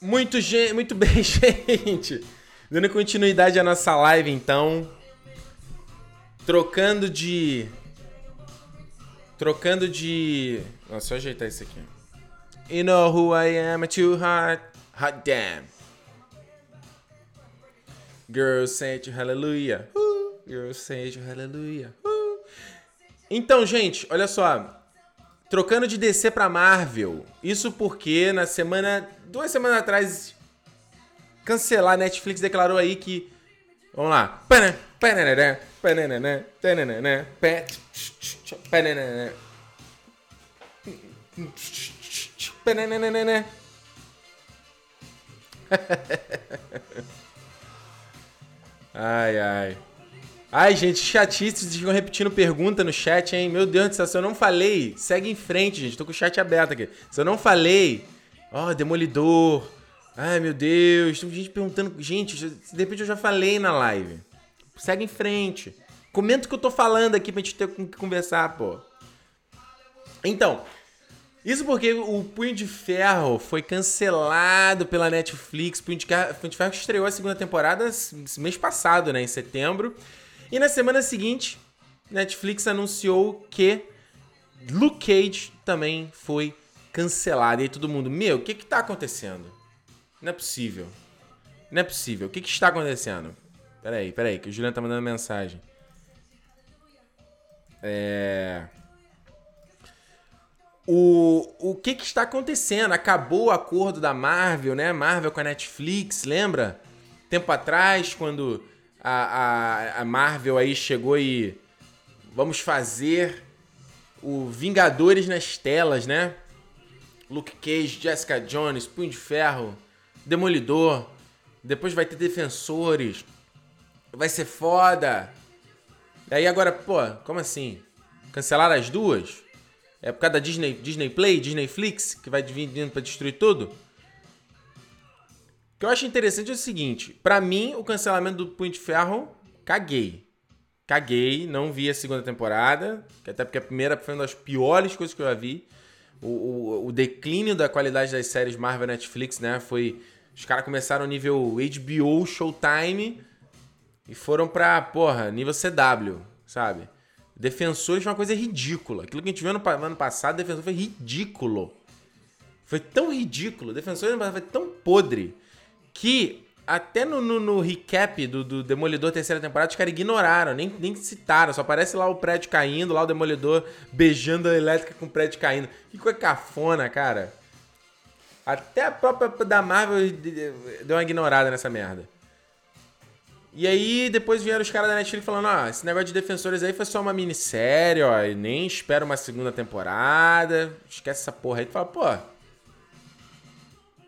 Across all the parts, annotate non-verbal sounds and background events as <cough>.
Muito, muito bem, <laughs> gente. Dando continuidade à nossa live, então. Trocando de. Trocando de. Nossa, só ajeitar isso aqui. You know who I am, too hot. Hot damn. Girls say hallelujah. Uh, girls say hallelujah. Então, gente, olha só. Trocando de DC pra Marvel. Isso porque na semana. Duas semanas atrás. Cancelar, a Netflix declarou aí que. Vamos lá. ai, ai. Ai, gente, chatices ficam repetindo pergunta no chat, hein? Meu Deus do céu, se eu não falei, segue em frente, gente. Tô com o chat aberto aqui. Se eu não falei, ó, oh, Demolidor. Ai, meu Deus, tem gente perguntando. Gente, de repente eu já falei na live. Segue em frente. Comenta o que eu tô falando aqui pra gente ter com que conversar, pô. Então, isso porque o Punho de Ferro foi cancelado pela Netflix. Punho de, Punho de Ferro estreou a segunda temporada mês passado, né? Em setembro. E na semana seguinte, Netflix anunciou que Luke Cage também foi cancelado. E aí todo mundo, meu, o que que tá acontecendo? Não é possível. Não é possível. O que que está acontecendo? Peraí, peraí, que o Juliano tá mandando mensagem. É... O, o que que está acontecendo? Acabou o acordo da Marvel, né? Marvel com a Netflix, lembra? Tempo atrás, quando a, a, a Marvel aí chegou e vamos fazer o Vingadores nas telas, né? Luke Cage, Jessica Jones, Punho de Ferro, Demolidor. Depois vai ter Defensores. Vai ser foda. Aí agora, pô, como assim? Cancelaram as duas? É por causa da Disney, Disney Play, Disney Flix, que vai vindo pra destruir tudo? O que eu acho interessante é o seguinte: para mim, o cancelamento do Punho de Ferro, caguei. Caguei, não vi a segunda temporada, até porque a primeira foi uma das piores coisas que eu já vi. O, o, o declínio da qualidade das séries Marvel Netflix, né? Foi. Os caras começaram nível HBO, Showtime e foram pra, porra, nível CW, sabe? Defensores foi uma coisa ridícula. Aquilo que a gente viu no ano passado, Defensor foi ridículo. Foi tão ridículo. Defensores foi tão podre que até no, no, no recap do, do, Demolidor terceira temporada, os caras ignoraram, nem, nem citaram. Só aparece lá o prédio caindo, lá o Demolidor beijando a elétrica com o prédio caindo. Que coisa cafona, cara. Até a própria da Marvel deu uma ignorada nessa merda. E aí, depois vieram os caras da Netflix falando: ah, esse negócio de defensores aí foi só uma minissérie, ó, e nem espera uma segunda temporada. Esquece essa porra aí. Tu fala, pô.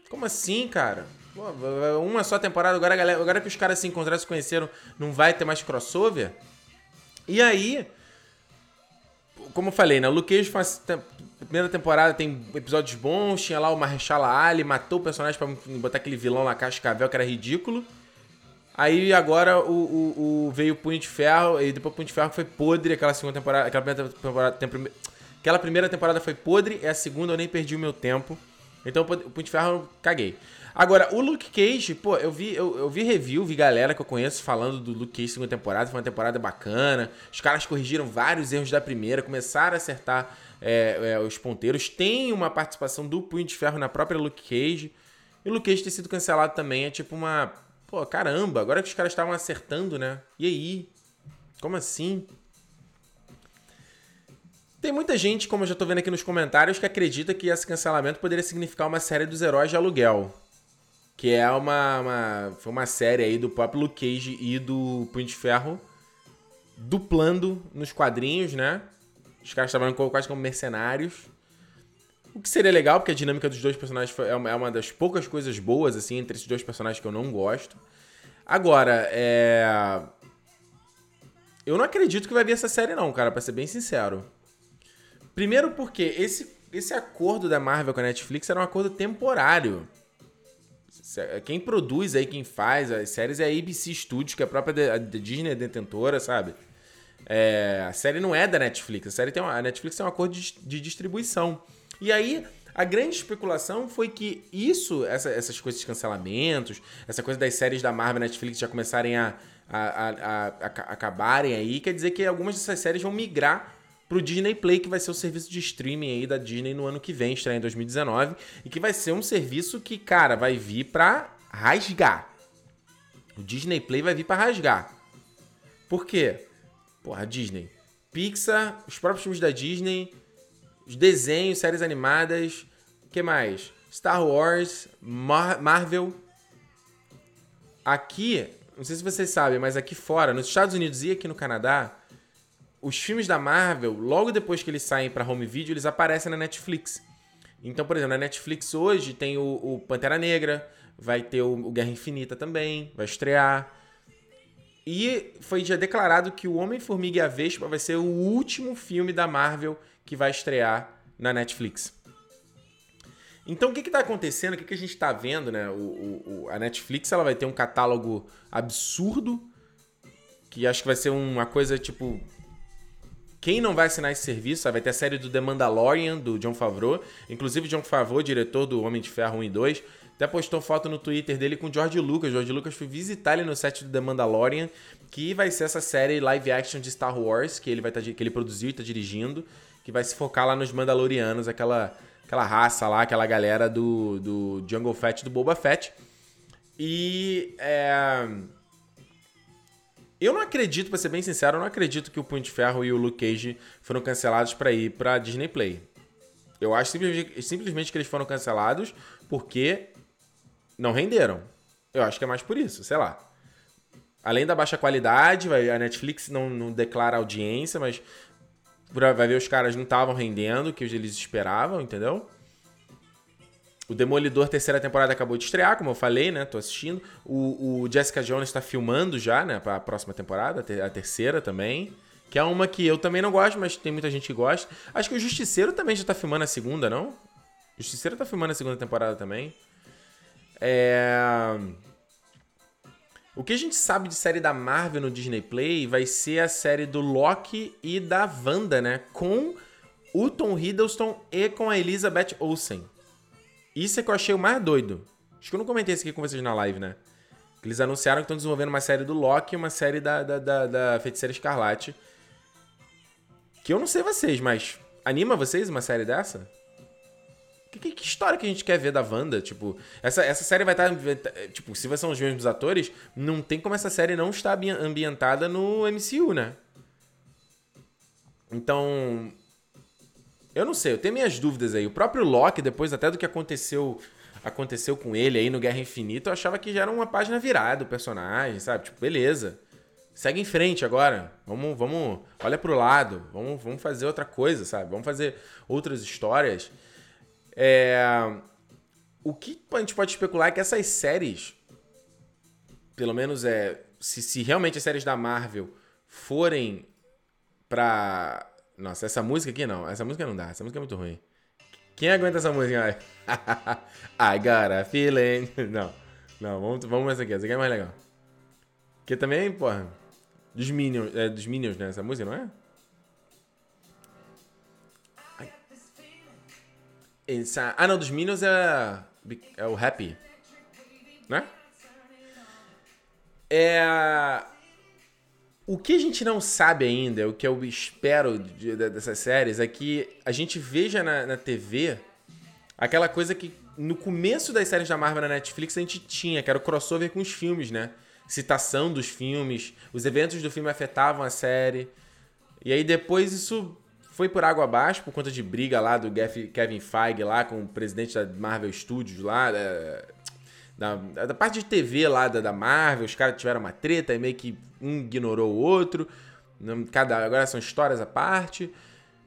Como assim, cara? Pô, uma só temporada, agora, galera, agora que os caras se encontraram, se conheceram, não vai ter mais crossover? E aí, como eu falei, né? O Luke Cage faz primeira temporada tem episódios bons, tinha lá o Marshall Ali, matou o personagem pra botar aquele vilão na cascavel que era ridículo. Aí agora o, o, o, veio o Punho de Ferro, e depois o Punho de Ferro foi podre, aquela segunda temporada, aquela primeira temporada, aquela primeira temporada foi podre, e a segunda eu nem perdi o meu tempo. Então o Punho de Ferro caguei. Agora, o Luke Cage, pô, eu vi, eu, eu, vi review, vi galera que eu conheço falando do Luke Cage segunda temporada, foi uma temporada bacana. Os caras corrigiram vários erros da primeira, começaram a acertar é, é, os ponteiros. Tem uma participação do Punho de Ferro na própria Luke Cage. E o Luke Cage ter sido cancelado também é tipo uma. Pô, caramba, agora que os caras estavam acertando, né? E aí? Como assim? Tem muita gente, como eu já tô vendo aqui nos comentários, que acredita que esse cancelamento poderia significar uma série dos heróis de aluguel que é uma, uma foi uma série aí do próprio Luke Cage e do Punho de Ferro duplando nos quadrinhos, né? Os caras trabalham quase como mercenários. O que seria legal, porque a dinâmica dos dois personagens é, é uma das poucas coisas boas, assim, entre esses dois personagens que eu não gosto. Agora, é. Eu não acredito que vai vir essa série, não, cara, pra ser bem sincero. Primeiro porque esse, esse acordo da Marvel com a Netflix era um acordo temporário. Quem produz aí, quem faz as séries é a ABC Studios, que é a própria a Disney detentora, sabe? É, a série não é da Netflix, a série tem uma, a Netflix tem um acordo de, de distribuição. E aí, A grande especulação foi que isso, essa, essas coisas de cancelamentos, essa coisa das séries da Marvel e Netflix já começarem a, a, a, a, a acabarem aí, quer dizer que algumas dessas séries vão migrar pro Disney Play, que vai ser o serviço de streaming aí da Disney no ano que vem, estreia em 2019, e que vai ser um serviço que, cara, vai vir pra rasgar. O Disney Play vai vir pra rasgar. Por quê? Porra, Disney. Pixar, os próprios filmes da Disney, os desenhos, séries animadas, o que mais? Star Wars, Mar Marvel. Aqui, não sei se vocês sabem, mas aqui fora, nos Estados Unidos e aqui no Canadá, os filmes da Marvel, logo depois que eles saem para home video, eles aparecem na Netflix. Então, por exemplo, na Netflix hoje tem o, o Pantera Negra, vai ter o, o Guerra Infinita também, vai estrear. E foi já declarado que o Homem-Formiga e a Vespa vai ser o último filme da Marvel que vai estrear na Netflix. Então, o que está acontecendo? O que, que a gente está vendo? Né? O, a Netflix ela vai ter um catálogo absurdo, que acho que vai ser uma coisa tipo. Quem não vai assinar esse serviço, vai ter a série do The Mandalorian, do John Favreau. Inclusive, John Favreau, diretor do Homem de Ferro 1 e 2, até postou foto no Twitter dele com o George Lucas. George Lucas foi visitar ele no set do The Mandalorian, que vai ser essa série live action de Star Wars, que ele, vai tá, que ele produziu e está dirigindo, que vai se focar lá nos Mandalorianos, aquela, aquela raça lá, aquela galera do, do Jungle Fett, do Boba Fett. E. É... Eu não acredito, pra ser bem sincero, eu não acredito que o Punho de Ferro e o Luke Cage foram cancelados para ir pra Disney Play. Eu acho simplesmente, simplesmente que eles foram cancelados porque não renderam. Eu acho que é mais por isso, sei lá. Além da baixa qualidade, a Netflix não, não declara audiência, mas vai ver os caras não estavam rendendo o que eles esperavam, entendeu? O Demolidor, terceira temporada, acabou de estrear, como eu falei, né? Tô assistindo. O, o Jessica Jones está filmando já, né? Pra próxima temporada, a terceira também. Que é uma que eu também não gosto, mas tem muita gente que gosta. Acho que o Justiceiro também já tá filmando a segunda, não? O Justiceiro tá filmando a segunda temporada também. É... O que a gente sabe de série da Marvel no Disney Play vai ser a série do Loki e da Wanda, né? Com o Tom Hiddleston e com a Elizabeth Olsen. Isso é que eu achei o mais doido. Acho que eu não comentei isso aqui com vocês na live, né? Eles anunciaram que estão desenvolvendo uma série do Loki e uma série da, da, da, da Feiticeira Escarlate. Que eu não sei vocês, mas anima vocês uma série dessa? Que, que, que, história que a gente quer ver da Wanda? Tipo, essa, essa série vai estar. Tipo, se são os mesmos atores, não tem como essa série não estar ambientada no MCU, né? Então. Eu não sei, eu tenho minhas dúvidas aí. O próprio Loki, depois até do que aconteceu aconteceu com ele aí no Guerra Infinita, eu achava que já era uma página virada do personagem, sabe? Tipo, beleza. Segue em frente agora. Vamos, vamos, olha pro lado. Vamos, vamos fazer outra coisa, sabe? Vamos fazer outras histórias. É... O que a gente pode especular é que essas séries, pelo menos é, se, se realmente as séries da Marvel forem pra. Nossa, essa música aqui não. Essa música não dá. Essa música é muito ruim. Quem aguenta essa música? <laughs> I got a feeling. <laughs> Não, não, vamos, vamos essa aqui. Essa aqui é mais legal. Que também, porra, dos Minions, é, dos Minions, né? Essa música, não é? Inside. Ah, não, dos Minions é, é o Happy. Né? É. O que a gente não sabe ainda, o que eu espero de, de, dessas séries, é que a gente veja na, na TV aquela coisa que no começo das séries da Marvel na Netflix a gente tinha, que era o crossover com os filmes, né? Citação dos filmes, os eventos do filme afetavam a série. E aí depois isso foi por água abaixo por conta de briga lá do Kevin Feige lá com o presidente da Marvel Studios lá, da, da, parte de TV lá da, da Marvel, os caras tiveram uma treta e meio que um ignorou o outro. Cada, agora são histórias à parte.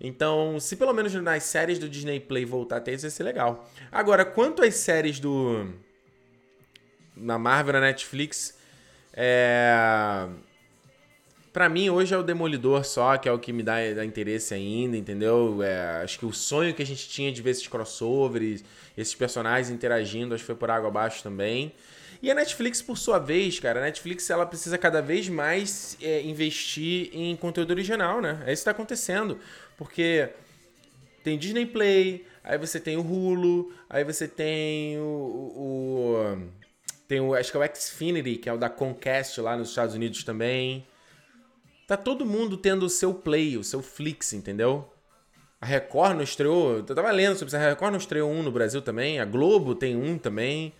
Então, se pelo menos nas séries do Disney Play voltar a ter isso, vai ser legal. Agora, quanto às séries do. Na Marvel, na Netflix, é para mim, hoje é o Demolidor só, que é o que me dá, dá interesse ainda, entendeu? É, acho que o sonho que a gente tinha de ver esses crossovers, esses personagens interagindo, acho que foi por água abaixo também. E a Netflix, por sua vez, cara, a Netflix ela precisa cada vez mais é, investir em conteúdo original, né? É isso que tá acontecendo. Porque tem Disney Play, aí você tem o Hulu, aí você tem o, o, tem o acho que é o Xfinity, que é o da Comcast lá nos Estados Unidos também. Tá todo mundo tendo o seu Play, o seu Flix, entendeu? A Record não estreou. Eu tava lendo sobre isso. A Record não estreou um no Brasil também. A Globo tem um também.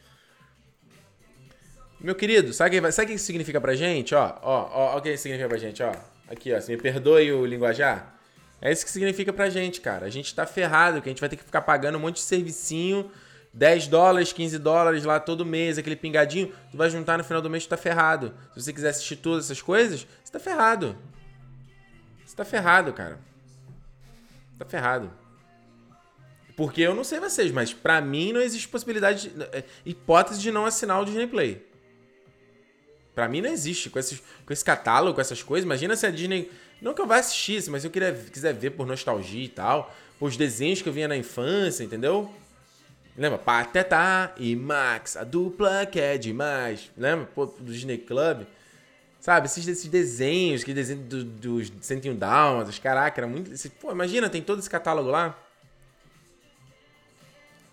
Meu querido, sabe o que, sabe que isso significa pra gente? Ó, ó, ó, o que isso significa pra gente, ó. Aqui, ó, se me perdoe o linguajar. É isso que significa pra gente, cara. A gente tá ferrado, que a gente vai ter que ficar pagando um monte de servicinho, 10 dólares, 15 dólares lá todo mês, aquele pingadinho. Tu vai juntar no final do mês, tu tá ferrado. Se você quiser assistir todas essas coisas, você tá ferrado. Você tá ferrado, cara. Tá ferrado. Porque eu não sei vocês, mas para mim não existe possibilidade, de, é, hipótese de não assinar o Disney Play. Pra mim não existe. Com, esses, com esse catálogo, com essas coisas, imagina se a Disney. Não que eu vá assistir, mas se eu queria, quiser ver por nostalgia e tal. Os desenhos que eu vinha na infância, entendeu? Lembra? Pateta e Max, a dupla que é demais. Lembra? Pô, do Disney Club. Sabe, esses, esses desenhos, que desenho dos do 101 Dálmatas, caraca, era muito. Esse, pô, imagina, tem todo esse catálogo lá.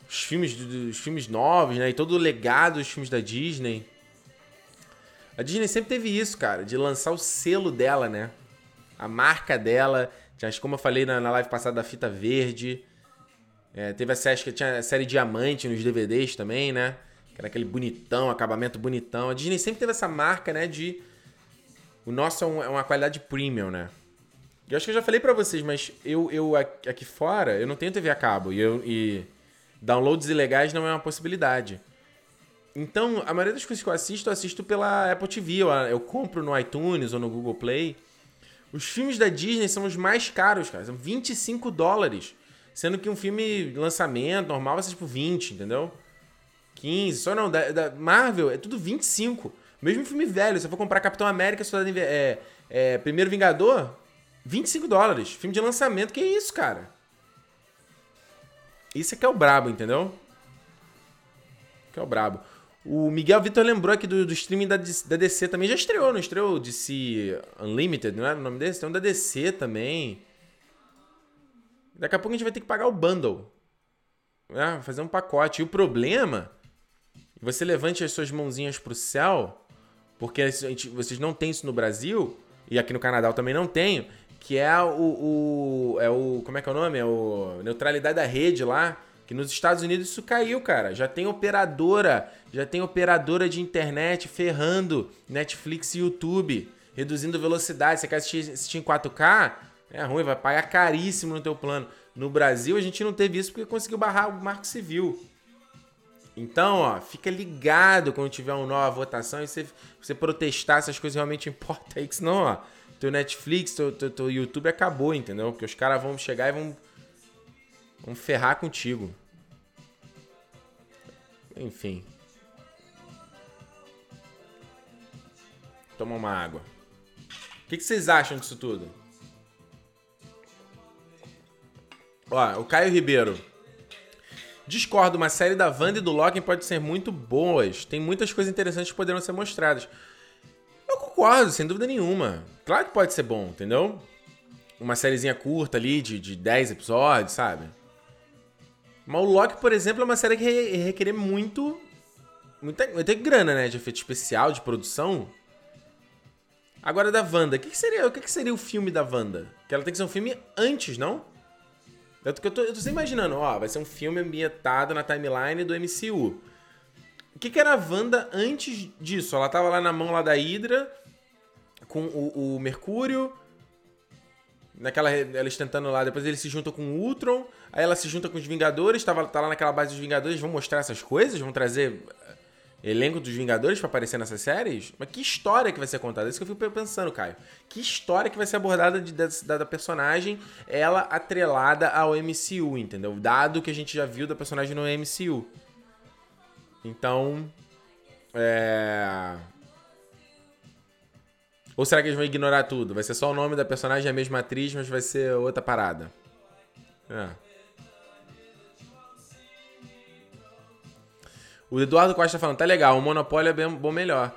Os filmes, dos filmes novos, né? E todo o legado dos filmes da Disney. A Disney sempre teve isso, cara, de lançar o selo dela, né? A marca dela. Como eu falei na, na live passada da fita verde. É, teve a série, que tinha a série Diamante nos DVDs também, né? Que era aquele bonitão, acabamento bonitão. A Disney sempre teve essa marca, né? De. O nosso é, é uma qualidade premium, né? Eu acho que eu já falei para vocês, mas eu, eu aqui fora, eu não tenho TV a cabo. E, eu, e downloads ilegais não é uma possibilidade. Então, a maioria das coisas que eu assisto, eu assisto pela Apple TV. Eu, eu compro no iTunes ou no Google Play. Os filmes da Disney são os mais caros, cara. São 25 dólares. Sendo que um filme lançamento normal vai ser tipo 20, entendeu? 15. Só não, da, da Marvel é tudo 25. Mesmo filme velho, se eu for comprar Capitão América, Soldado é, é, Primeiro Vingador, 25 dólares. Filme de lançamento, que isso, cara? Isso é que é o brabo, entendeu? Que é o brabo. O Miguel Vitor lembrou aqui do, do streaming da, da DC também. Já estreou, não estreou? DC Unlimited, não era o nome desse? Tem um da DC também. Daqui a pouco a gente vai ter que pagar o bundle. Né? Fazer um pacote. E o problema, você levante as suas mãozinhas pro céu, porque gente, vocês não têm isso no Brasil, e aqui no Canadá eu também não tenho, que é o, o, é o. Como é que é o nome? É o Neutralidade da Rede lá que nos Estados Unidos isso caiu, cara. Já tem operadora, já tem operadora de internet ferrando Netflix e YouTube, reduzindo velocidade. Você quer assistir, assistir em 4K? É ruim, vai pagar caríssimo no teu plano. No Brasil a gente não teve isso porque conseguiu barrar o Marco Civil. Então, ó, fica ligado quando tiver uma nova votação e você, você protestar se as coisas realmente <laughs> importam aí, que senão, ó, teu Netflix, teu, teu, teu YouTube acabou, entendeu? Porque os caras vão chegar e vão, vão ferrar contigo. Enfim. Toma uma água. O que, que vocês acham disso tudo? Ó, o Caio Ribeiro. Discordo, uma série da Wanda e do Loki pode ser muito boas. Tem muitas coisas interessantes que poderão ser mostradas. Eu concordo, sem dúvida nenhuma. Claro que pode ser bom, entendeu? Uma sériezinha curta ali, de, de 10 episódios, sabe? Mas o Loki, por exemplo, é uma série que requer muito. Muita, muita grana, né? De efeito especial, de produção. Agora da Wanda, o que, que, seria, o que, que, seria o filme da Wanda? Que ela tem que ser um filme antes, não? Eu tô, eu tô, eu tô imaginando, ó, vai ser um filme ambientado na timeline do MCU. O que, que era a Wanda antes disso? Ela tava lá na mão lá da Hydra, com o, o Mercúrio, naquela eles tentando lá, depois eles se juntam com o Ultron, aí ela se junta com os Vingadores, tava, tá lá naquela base dos Vingadores, vão mostrar essas coisas, vão trazer elenco dos Vingadores para aparecer nessas séries? Mas que história que vai ser contada? É isso que eu fico pensando, Caio. Que história que vai ser abordada de, da, da personagem, ela atrelada ao MCU, entendeu? Dado que a gente já viu da personagem no MCU. Então, é... Ou será que eles vão ignorar tudo? Vai ser só o nome da personagem, a mesma atriz, mas vai ser outra parada. É. O Eduardo Costa tá falando, tá legal, o Monopólio é bem, bom melhor.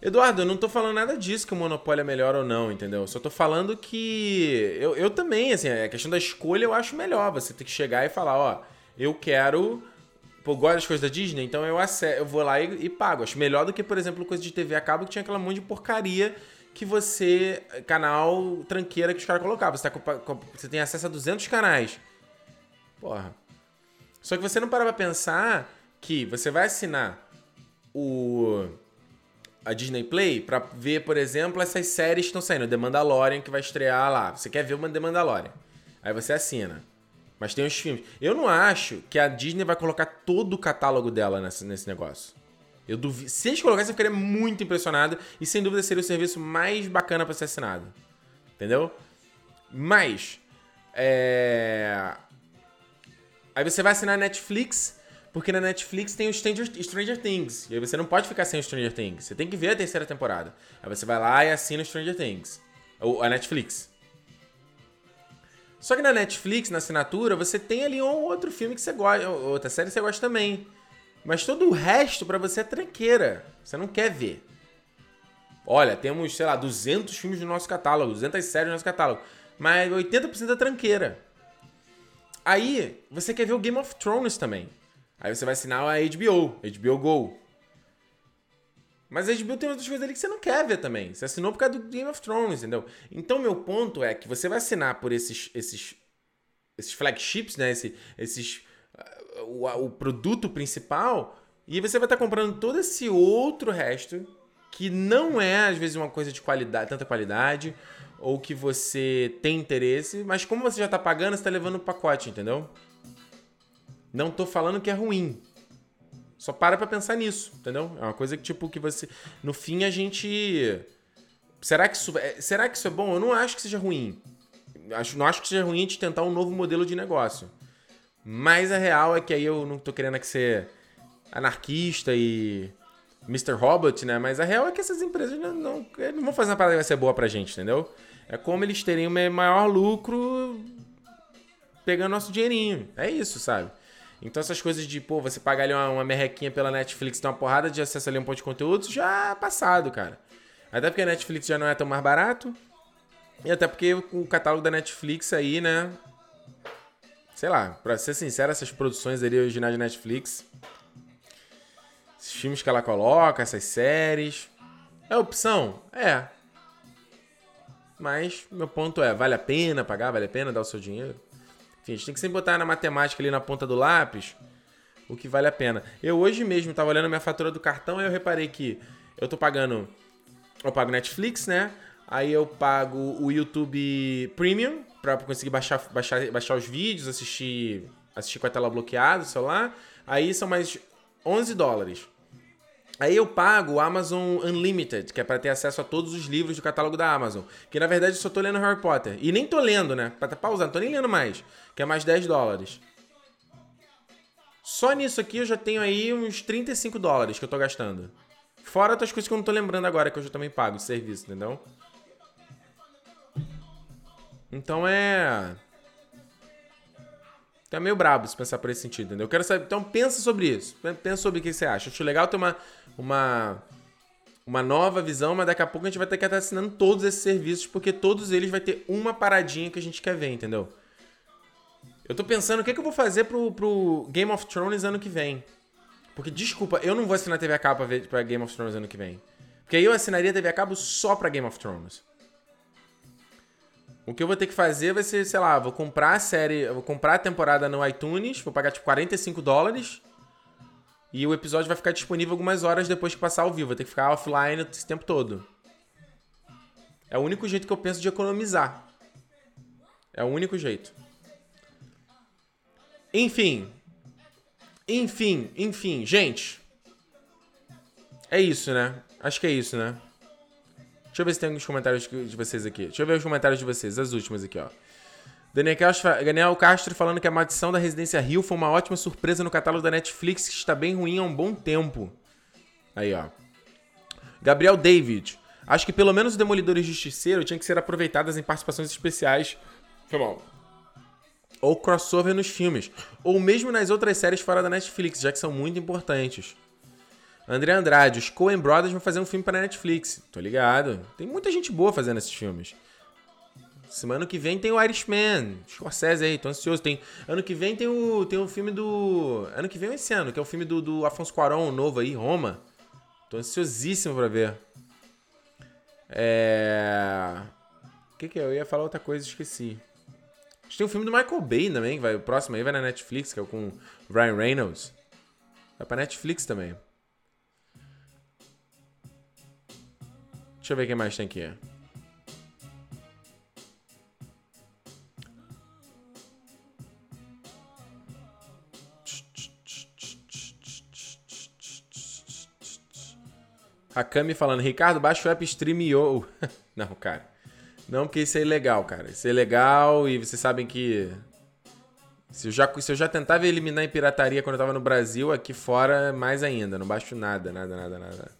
Eduardo, eu não tô falando nada disso que o Monopólio é melhor ou não, entendeu? Só tô falando que eu, eu também, assim, a questão da escolha eu acho melhor. Você tem que chegar e falar, ó, eu quero. Pô, gosto das coisas da Disney, então eu, eu vou lá e, e pago. Acho melhor do que, por exemplo, coisa de TV a cabo que tinha aquela monte de porcaria que você. canal tranqueira que os caras colocavam. Você, tá você tem acesso a 200 canais. Porra. Só que você não para pra pensar que você vai assinar o a Disney Play para ver, por exemplo, essas séries que estão saindo. The Mandalorian que vai estrear lá. Você quer ver o The Mandalorian. Aí você assina. Mas tem os filmes. Eu não acho que a Disney vai colocar todo o catálogo dela nesse, nesse negócio. Eu duvido. Se eles colocassem, eu ficaria muito impressionado. E sem dúvida seria o serviço mais bacana para ser assinado. Entendeu? Mas. É... Aí você vai assinar a Netflix porque na Netflix tem o Stranger, Stranger Things. E aí você não pode ficar sem o Stranger Things. Você tem que ver a terceira temporada. Aí você vai lá e assina o Stranger Things. Ou a Netflix. Só que na Netflix, na assinatura, você tem ali um outro filme que você gosta, outra série que você gosta também. Mas todo o resto para você é tranqueira. Você não quer ver. Olha, temos, sei lá, 200 filmes no nosso catálogo, 200 séries no nosso catálogo. Mas 80% é tranqueira. Aí, você quer ver o Game of Thrones também. Aí você vai assinar a HBO, HBO Go. Mas a HBO tem outras coisas ali que você não quer ver também. Você assinou por causa do Game of Thrones, entendeu? Então, meu ponto é que você vai assinar por esses, esses, esses flagships, né? Esse, esses, uh, o, o produto principal, e você vai estar comprando todo esse outro resto que não é, às vezes, uma coisa de qualidade, tanta qualidade, ou que você tem interesse, mas como você já está pagando, você está levando o pacote, entendeu? Não tô falando que é ruim. Só para pra pensar nisso, entendeu? É uma coisa que, tipo, que você. No fim, a gente. Será que isso, é... será que isso é bom? Eu não acho que seja ruim. Acho, não acho que seja ruim de tentar um novo modelo de negócio. Mas a real é que aí eu não tô querendo que ser anarquista e Mr. Robot, né? Mas a real é que essas empresas não, não, não vão fazer uma parada que vai ser boa pra gente, entendeu? É como eles terem um maior lucro pegando nosso dinheirinho. É isso, sabe? Então essas coisas de, pô, você pagar ali uma, uma merrequinha pela Netflix, ter uma porrada de acesso ali a um ponto de conteúdo, já é passado, cara. Até porque a Netflix já não é tão mais barato. E até porque o catálogo da Netflix aí, né? Sei lá, pra ser sincero, essas produções ali originais de Netflix. Esses filmes que ela coloca, essas séries. É opção? É. Mas meu ponto é, vale a pena pagar? Vale a pena dar o seu dinheiro? Enfim, a gente tem que sempre botar na matemática ali na ponta do lápis o que vale a pena. Eu hoje mesmo estava olhando minha fatura do cartão e eu reparei que eu tô pagando. Eu pago Netflix, né? Aí eu pago o YouTube Premium para conseguir baixar, baixar, baixar os vídeos, assistir, assistir com a tela bloqueada, celular. Aí são mais 11 dólares. Aí eu pago o Amazon Unlimited, que é para ter acesso a todos os livros do catálogo da Amazon. Que na verdade eu só tô lendo Harry Potter. E nem tô lendo, né? Pra tá pausando, não tô nem lendo mais. Que é mais 10 dólares. Só nisso aqui eu já tenho aí uns 35 dólares que eu tô gastando. Fora outras coisas que eu não tô lembrando agora, que eu já também pago de serviço, entendeu? Então é. Então é meio brabo se pensar por esse sentido, entendeu? Eu quero saber. Então pensa sobre isso. Pensa sobre o que você acha. Acho legal ter uma, uma, uma nova visão, mas daqui a pouco a gente vai ter que estar assinando todos esses serviços, porque todos eles vai ter uma paradinha que a gente quer ver, entendeu? Eu tô pensando o que, que eu vou fazer pro, pro Game of Thrones ano que vem. Porque, desculpa, eu não vou assinar TV a cabo pra, ver, pra Game of Thrones ano que vem. Porque aí eu assinaria TV a cabo só pra Game of Thrones. O que eu vou ter que fazer vai ser, sei lá, vou comprar a série, vou comprar a temporada no iTunes, vou pagar tipo 45 dólares. E o episódio vai ficar disponível algumas horas depois que passar ao vivo. Vou ter que ficar offline esse tempo todo. É o único jeito que eu penso de economizar. É o único jeito. Enfim. Enfim, enfim, gente. É isso, né? Acho que é isso, né? Deixa eu ver se tem alguns comentários de vocês aqui. Deixa eu ver os comentários de vocês, as últimas aqui, ó. Daniel Castro, Daniel Castro falando que a maldição da Residência Rio foi uma ótima surpresa no catálogo da Netflix, que está bem ruim há um bom tempo. Aí, ó. Gabriel David. Acho que pelo menos o Demolidor e Justiceiro tinha que ser aproveitadas em participações especiais. Foi mal. Ou crossover nos filmes. Ou mesmo nas outras séries fora da Netflix, já que são muito importantes. André Andrade, os Coen Brothers vão fazer um filme para Netflix. Tô ligado. Tem muita gente boa fazendo esses filmes. Semana que vem tem o Irishman, Scorsese aí, tô ansioso. Tem, ano que vem tem o, tem o filme do... Ano que vem é esse ano, que é o filme do, do Afonso Cuarón, novo aí, Roma. Tô ansiosíssimo pra ver. É... O que que é? Eu ia falar outra coisa, esqueci. A gente tem o filme do Michael Bay também, que vai, o próximo aí vai na Netflix, que é o com Ryan Reynolds. Vai pra Netflix também. Deixa eu ver quem mais tem aqui. A Cami falando, Ricardo, baixa o app StreamYo. <laughs> Não, cara. Não, porque isso é ilegal, cara. Isso é ilegal e vocês sabem que. Se eu, já, se eu já tentava eliminar em pirataria quando eu tava no Brasil, aqui fora, mais ainda. Não baixo nada, nada, nada, nada.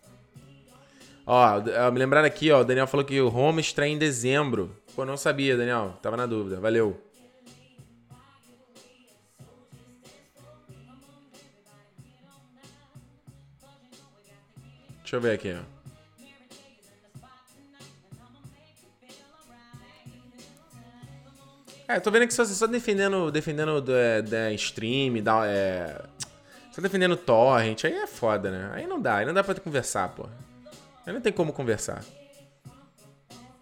Ó, me lembrando aqui, ó, o Daniel falou que o Home estreia em dezembro. Pô, não sabia, Daniel. Tava na dúvida. Valeu. Deixa eu ver aqui, ó. É, tô vendo que você só defendendo, defendendo da, da stream, da, é, só defendendo torrent, aí é foda, né? Aí não dá, aí não dá pra conversar, pô. Aí não tem como conversar.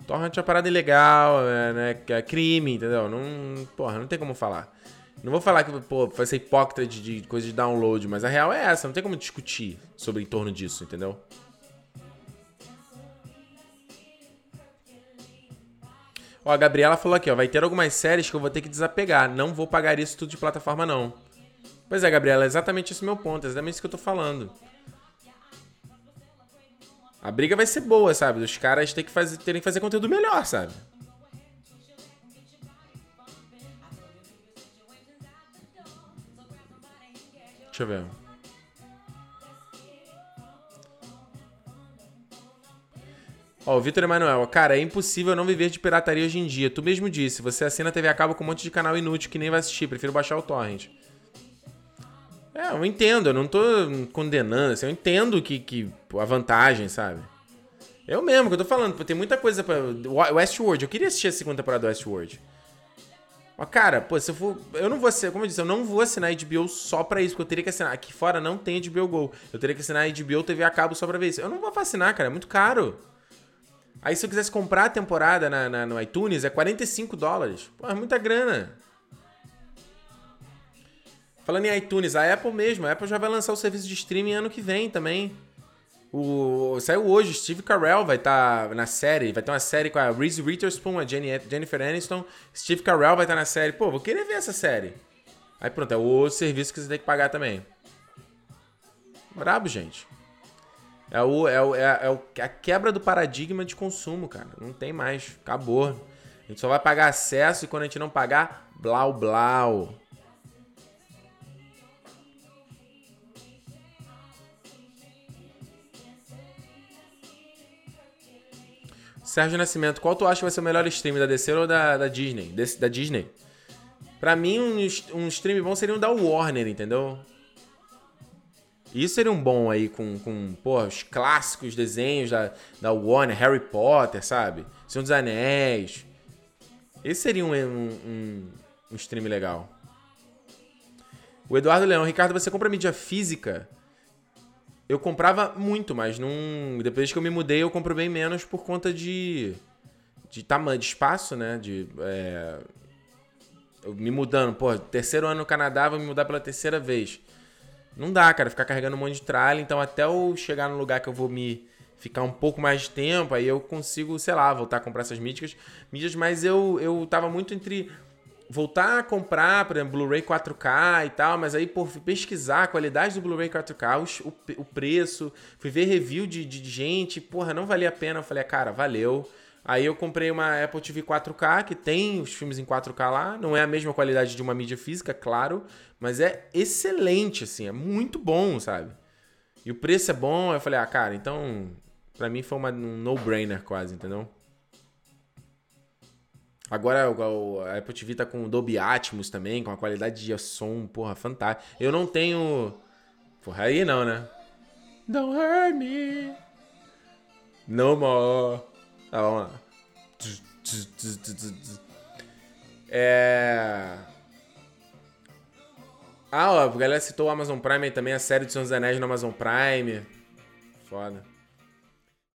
Torrent é uma parada ilegal, é, né? É crime, entendeu? Não, porra, não tem como falar. Não vou falar que, pô, vai ser hipócrita de, de coisa de download, mas a real é essa, não tem como discutir sobre em torno disso, entendeu? Ó, a Gabriela falou aqui, ó, vai ter algumas séries que eu vou ter que desapegar. Não vou pagar isso tudo de plataforma, não. Pois é, Gabriela, é exatamente esse meu ponto, é exatamente isso que eu tô falando. A briga vai ser boa, sabe? Os caras terem que fazer, terem que fazer conteúdo melhor, sabe? Deixa eu ver. Ó, o Vitor Emanuel, cara, é impossível não viver de pirataria hoje em dia. Tu mesmo disse, você assina TV a cabo com um monte de canal inútil que nem vai assistir, prefiro baixar o torrent. Eu entendo, eu não tô condenando, assim, eu entendo que, que a vantagem, sabe? Eu mesmo, que eu tô falando, tem muita coisa pra. Westworld, eu queria assistir a segunda temporada do Westworld. Mas, cara, pô, se eu for. Eu não vou ser, como eu disse, eu não vou assinar HBO só pra isso, porque eu teria que assinar. Aqui fora não tem HBO Go. Eu teria que assinar HBO TV a cabo só pra ver isso. Eu não vou assinar, cara, é muito caro. Aí se eu quisesse comprar a temporada na, na, no iTunes, é 45 dólares. Pô, é muita grana. Falando em iTunes, a Apple mesmo, a Apple já vai lançar o serviço de streaming ano que vem também. O, saiu hoje, Steve Carell vai estar tá na série, vai ter uma série com a Reese Witherspoon, a Jennifer Aniston. Steve Carell vai estar tá na série. Pô, vou querer ver essa série. Aí pronto, é o serviço que você tem que pagar também. Brabo, gente. É, o, é, o, é, é, o, é a quebra do paradigma de consumo, cara. Não tem mais. Acabou. A gente só vai pagar acesso e quando a gente não pagar, blau blau. Sérgio Nascimento, qual tu acha que vai ser o melhor stream da DC ou da, da Disney? Da Disney? Pra mim, um, um stream bom seria um da Warner, entendeu? Isso seria um bom aí com, com pô, os clássicos desenhos da, da Warner, Harry Potter, sabe? Senhor dos Anéis. Esse seria um, um, um stream legal. O Eduardo Leão, Ricardo, você compra mídia física? Eu comprava muito, mas não. Depois que eu me mudei, eu compro bem menos por conta de. de tamanho, de espaço, né? De. É... Eu me mudando, pô, terceiro ano no Canadá, vou me mudar pela terceira vez. Não dá, cara, ficar carregando um monte de tralha. Então, até eu chegar no lugar que eu vou me ficar um pouco mais de tempo, aí eu consigo, sei lá, voltar a comprar essas mídias. mídias mas eu, eu tava muito entre voltar a comprar, por exemplo, Blu-ray 4K e tal, mas aí por pesquisar a qualidade do Blu-ray 4K, o, o, preço, fui ver review de, de, gente, porra, não valia a pena. Eu falei, cara, valeu. Aí eu comprei uma Apple TV 4K, que tem os filmes em 4K lá. Não é a mesma qualidade de uma mídia física, claro. Mas é excelente, assim. É muito bom, sabe? E o preço é bom. Eu falei, ah, cara, então... Pra mim foi uma, um no-brainer quase, entendeu? Agora a Apple TV tá com Dolby Atmos também, com a qualidade de som, porra, fantástica. Eu não tenho... Porra, aí não, né? Don't hurt me. No more. Tá, vamos lá. É. Ah, ó, a galera citou o Amazon Prime aí também, a série de Senhor dos Anéis no Amazon Prime. Foda.